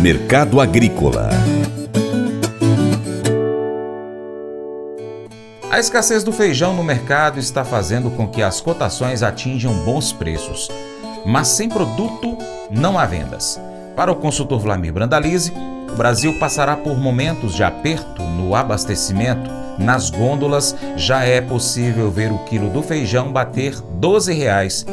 Mercado Agrícola A escassez do feijão no mercado está fazendo com que as cotações atinjam bons preços. Mas sem produto, não há vendas. Para o consultor Vlamir Brandalize, o Brasil passará por momentos de aperto no abastecimento. Nas gôndolas já é possível ver o quilo do feijão bater 12 reais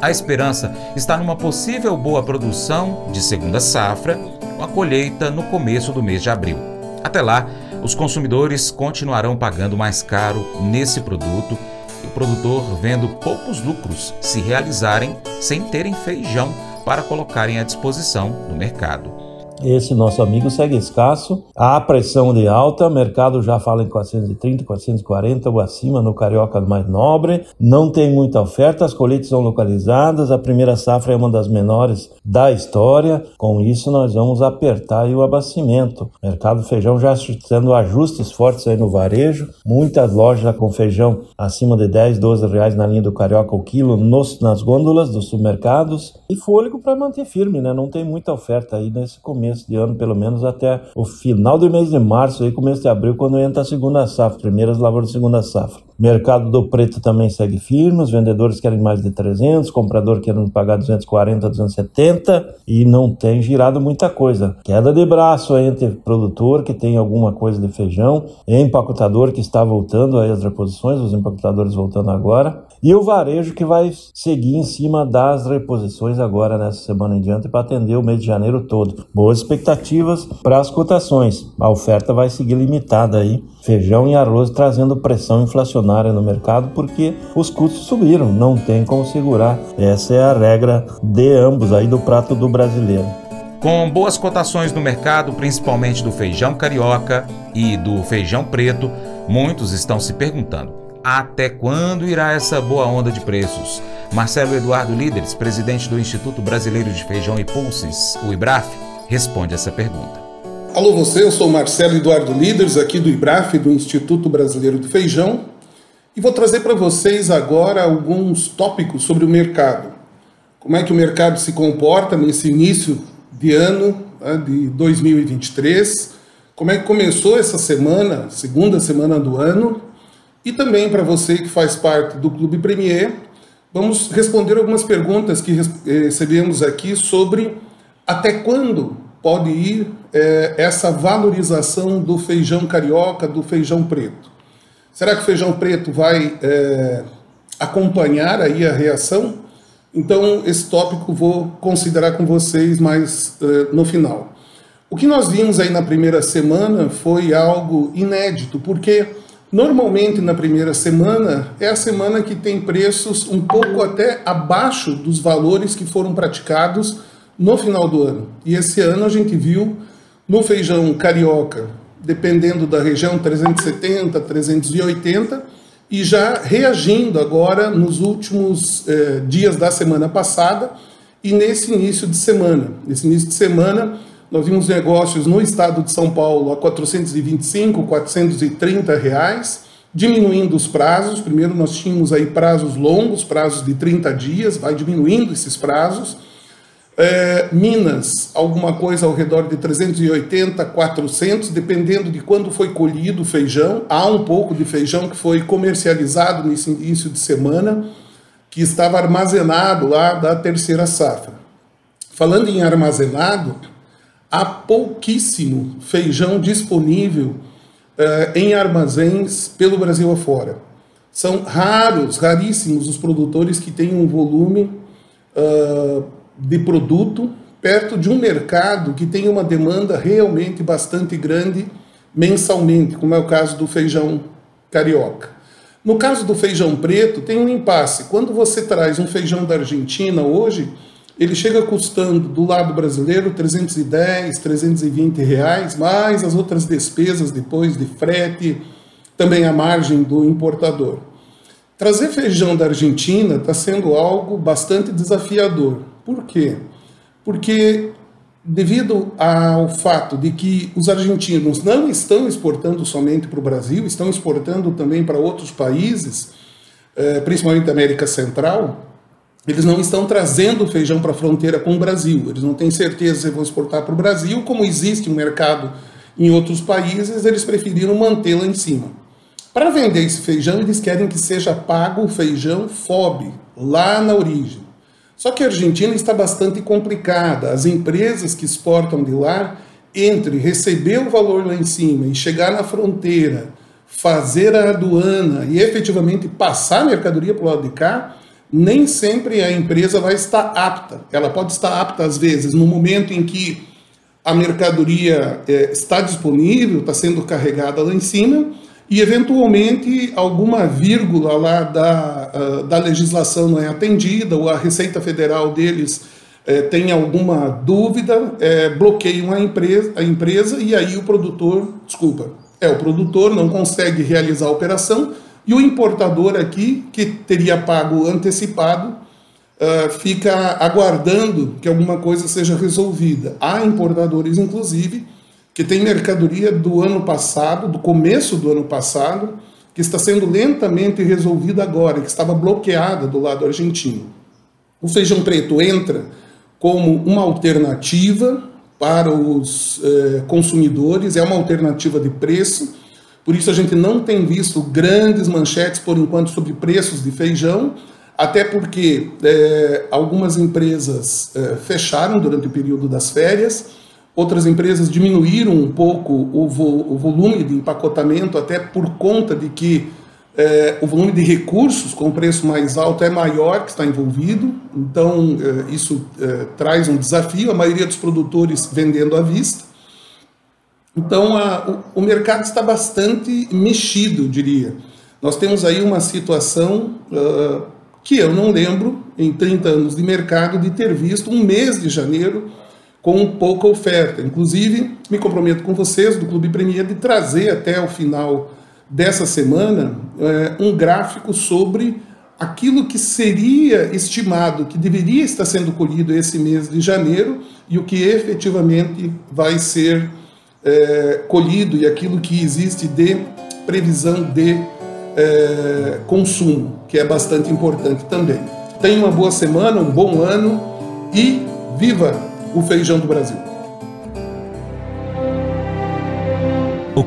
a esperança está numa possível boa produção de segunda safra, com a colheita no começo do mês de abril. Até lá, os consumidores continuarão pagando mais caro nesse produto e o produtor vendo poucos lucros se realizarem sem terem feijão para colocarem à disposição no mercado. Esse nosso amigo segue escasso. Há pressão de alta, mercado já fala em 430, 440 ou acima no carioca mais nobre. Não tem muita oferta, as colheitas são localizadas, a primeira safra é uma das menores da história. Com isso, nós vamos apertar o abastecimento. Mercado feijão já tendo ajustes fortes aí no varejo. Muitas lojas com feijão acima de 10, 12 reais na linha do carioca o quilo nos, nas gôndolas dos supermercados. E fôlego para manter firme, né? Não tem muita oferta aí nesse começo começo de ano, pelo menos até o final do mês de março, aí começo de abril, quando entra a segunda safra, primeiras lavouras de segunda safra. Mercado do preto também segue firme, os vendedores querem mais de 300, comprador querendo pagar 240, 270 e não tem girado muita coisa. Queda de braço entre produtor que tem alguma coisa de feijão, empacotador que está voltando as reposições, os empacotadores voltando agora, e o varejo que vai seguir em cima das reposições agora nessa semana em diante para atender o mês de janeiro todo. Boas expectativas para as cotações. A oferta vai seguir limitada aí, feijão e arroz trazendo pressão inflacionária no mercado porque os custos subiram, não tem como segurar. Essa é a regra de ambos aí do prato do brasileiro. Com boas cotações no mercado, principalmente do feijão carioca e do feijão preto, muitos estão se perguntando: até quando irá essa boa onda de preços? Marcelo Eduardo Líderes, presidente do Instituto Brasileiro de Feijão e Pulses, o IBRAF, responde essa pergunta. Alô você, eu sou Marcelo Eduardo Líderes, aqui do IBRAF, do Instituto Brasileiro de Feijão, e vou trazer para vocês agora alguns tópicos sobre o mercado. Como é que o mercado se comporta nesse início de ano né, de 2023, como é que começou essa semana, segunda semana do ano, e também para você que faz parte do Clube Premier, vamos responder algumas perguntas que recebemos aqui sobre até quando pode ir é, essa valorização do feijão carioca, do feijão preto. Será que o feijão preto vai é, acompanhar aí a reação? Então, esse tópico vou considerar com vocês mais é, no final. O que nós vimos aí na primeira semana foi algo inédito, porque normalmente na primeira semana é a semana que tem preços um pouco até abaixo dos valores que foram praticados no final do ano. E esse ano a gente viu no feijão carioca dependendo da região, 370, 380, e já reagindo agora nos últimos eh, dias da semana passada e nesse início de semana. Nesse início de semana, nós vimos negócios no estado de São Paulo a 425, 430 reais, diminuindo os prazos. Primeiro nós tínhamos aí prazos longos, prazos de 30 dias, vai diminuindo esses prazos é, Minas, alguma coisa ao redor de 380, 400, dependendo de quando foi colhido o feijão. Há um pouco de feijão que foi comercializado nesse início de semana, que estava armazenado lá da terceira safra. Falando em armazenado, há pouquíssimo feijão disponível é, em armazéns pelo Brasil afora. São raros, raríssimos os produtores que têm um volume uh, de produto perto de um mercado que tem uma demanda realmente bastante grande mensalmente, como é o caso do feijão carioca. No caso do feijão preto, tem um impasse. Quando você traz um feijão da Argentina hoje, ele chega custando do lado brasileiro 310, 320 reais, mais as outras despesas depois de frete, também a margem do importador. Trazer feijão da Argentina está sendo algo bastante desafiador. Por quê? Porque devido ao fato de que os argentinos não estão exportando somente para o Brasil, estão exportando também para outros países, eh, principalmente da América Central, eles não estão trazendo feijão para a fronteira com o Brasil. Eles não têm certeza se vão exportar para o Brasil. Como existe um mercado em outros países, eles preferiram mantê-lo em cima. Para vender esse feijão, eles querem que seja pago o feijão FOB, lá na origem. Só que a Argentina está bastante complicada. As empresas que exportam de lá, entre receber o valor lá em cima e chegar na fronteira, fazer a aduana e efetivamente passar a mercadoria para o lado de cá, nem sempre a empresa vai estar apta. Ela pode estar apta, às vezes, no momento em que a mercadoria é, está disponível, está sendo carregada lá em cima, e eventualmente alguma vírgula lá da, uh, da legislação não é atendida, ou a Receita Federal deles é, tem alguma dúvida, é, bloqueiam a empresa, a empresa e aí o produtor, desculpa, é o produtor não consegue realizar a operação e o importador aqui, que teria pago antecipado, uh, fica aguardando que alguma coisa seja resolvida. Há importadores, inclusive, que têm mercadoria do ano passado, do começo do ano passado, que está sendo lentamente resolvida agora, que estava bloqueada do lado argentino. O feijão preto entra como uma alternativa para os eh, consumidores, é uma alternativa de preço, por isso a gente não tem visto grandes manchetes por enquanto sobre preços de feijão, até porque é, algumas empresas é, fecharam durante o período das férias, outras empresas diminuíram um pouco o, vo o volume de empacotamento, até por conta de que é, o volume de recursos com preço mais alto é maior que está envolvido, então é, isso é, traz um desafio. A maioria dos produtores vendendo à vista. Então, a, o, o, mercado está bastante mexido, diria. Nós temos aí uma situação uh, que eu não lembro, em 30 anos de mercado, de ter visto um mês de janeiro com pouca oferta. Inclusive, me comprometo com vocês do Clube Premier de trazer até o final dessa semana uh, um gráfico sobre aquilo que seria estimado que deveria estar sendo colhido esse mês de janeiro e o que efetivamente vai ser é, colhido e aquilo que existe de previsão de é, consumo, que é bastante importante também. Tenha uma boa semana, um bom ano e viva o feijão do Brasil!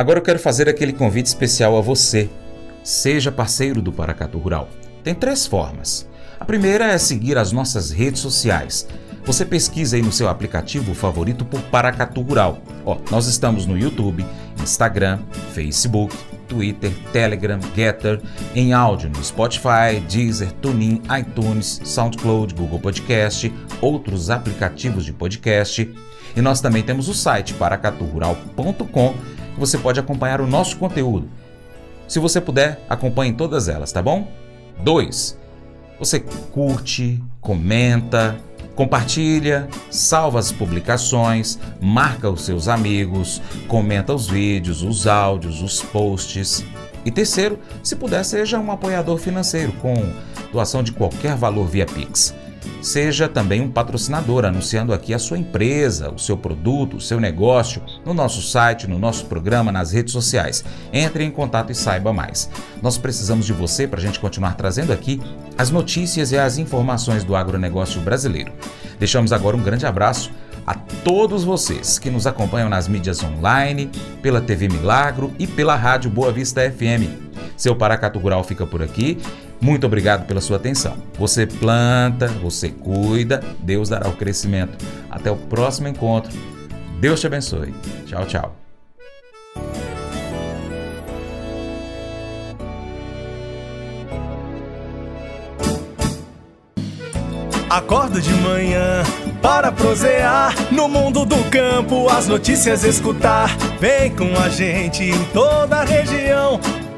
Agora eu quero fazer aquele convite especial a você. Seja parceiro do Paracatu Rural. Tem três formas. A primeira é seguir as nossas redes sociais. Você pesquisa aí no seu aplicativo favorito por Paracatu Rural. Ó, nós estamos no YouTube, Instagram, Facebook, Twitter, Telegram, Getter, em áudio no Spotify, Deezer, TuneIn, iTunes, SoundCloud, Google Podcast, outros aplicativos de podcast. E nós também temos o site paracaturural.com, você pode acompanhar o nosso conteúdo. Se você puder, acompanhe todas elas, tá bom? 2. Você curte, comenta, Compartilha, salva as publicações, marca os seus amigos, comenta os vídeos, os áudios, os posts. E terceiro, se puder, seja um apoiador financeiro com doação de qualquer valor via Pix. Seja também um patrocinador, anunciando aqui a sua empresa, o seu produto, o seu negócio, no nosso site, no nosso programa, nas redes sociais. Entre em contato e saiba mais. Nós precisamos de você para a gente continuar trazendo aqui as notícias e as informações do agronegócio brasileiro. Deixamos agora um grande abraço a todos vocês que nos acompanham nas mídias online, pela TV Milagro e pela Rádio Boa Vista FM. Seu Paracatu Rural fica por aqui. Muito obrigado pela sua atenção. Você planta, você cuida, Deus dará o crescimento. Até o próximo encontro. Deus te abençoe. Tchau, tchau. Acordo de manhã para prosear no mundo do campo, as notícias escutar. Vem com a gente em toda a região